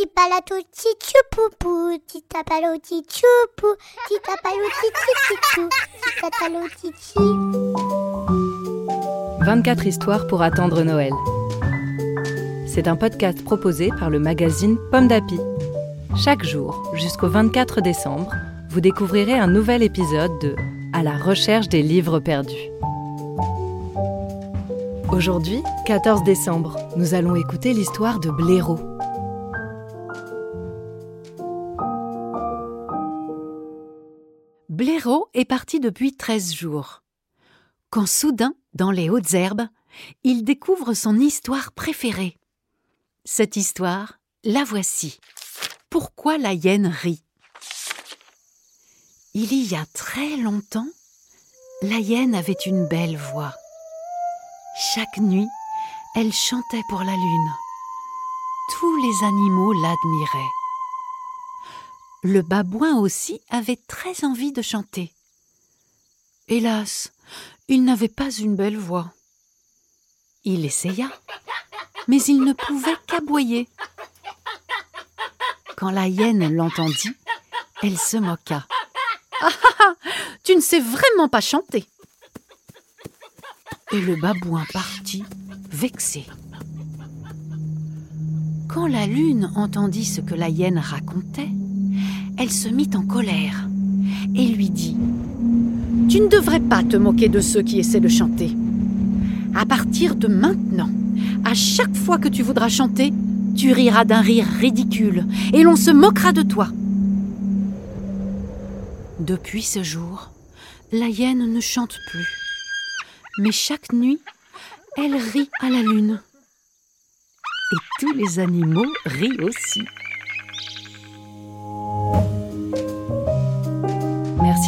Titapalato tichupupu, titapalo tichupu, titapalo tichichichou, titapalo tichi. 24 histoires pour attendre Noël. C'est un podcast proposé par le magazine Pomme d'Api. Chaque jour, jusqu'au 24 décembre, vous découvrirez un nouvel épisode de À la recherche des livres perdus. Aujourd'hui, 14 décembre, nous allons écouter l'histoire de Blaireau. Blaireau est parti depuis 13 jours. Quand soudain, dans les hautes herbes, il découvre son histoire préférée. Cette histoire, la voici. Pourquoi la hyène rit? Il y a très longtemps, la hyène avait une belle voix. Chaque nuit, elle chantait pour la lune. Tous les animaux l'admiraient. Le babouin aussi avait très envie de chanter. Hélas, il n'avait pas une belle voix. Il essaya, mais il ne pouvait qu'aboyer. Quand la hyène l'entendit, elle se moqua. Ah, ah, ah, tu ne sais vraiment pas chanter. Et le babouin partit, vexé. Quand la lune entendit ce que la hyène racontait, elle se mit en colère et lui dit Tu ne devrais pas te moquer de ceux qui essaient de chanter. À partir de maintenant, à chaque fois que tu voudras chanter, tu riras d'un rire ridicule et l'on se moquera de toi. Depuis ce jour, la hyène ne chante plus. Mais chaque nuit, elle rit à la lune. Et tous les animaux rient aussi.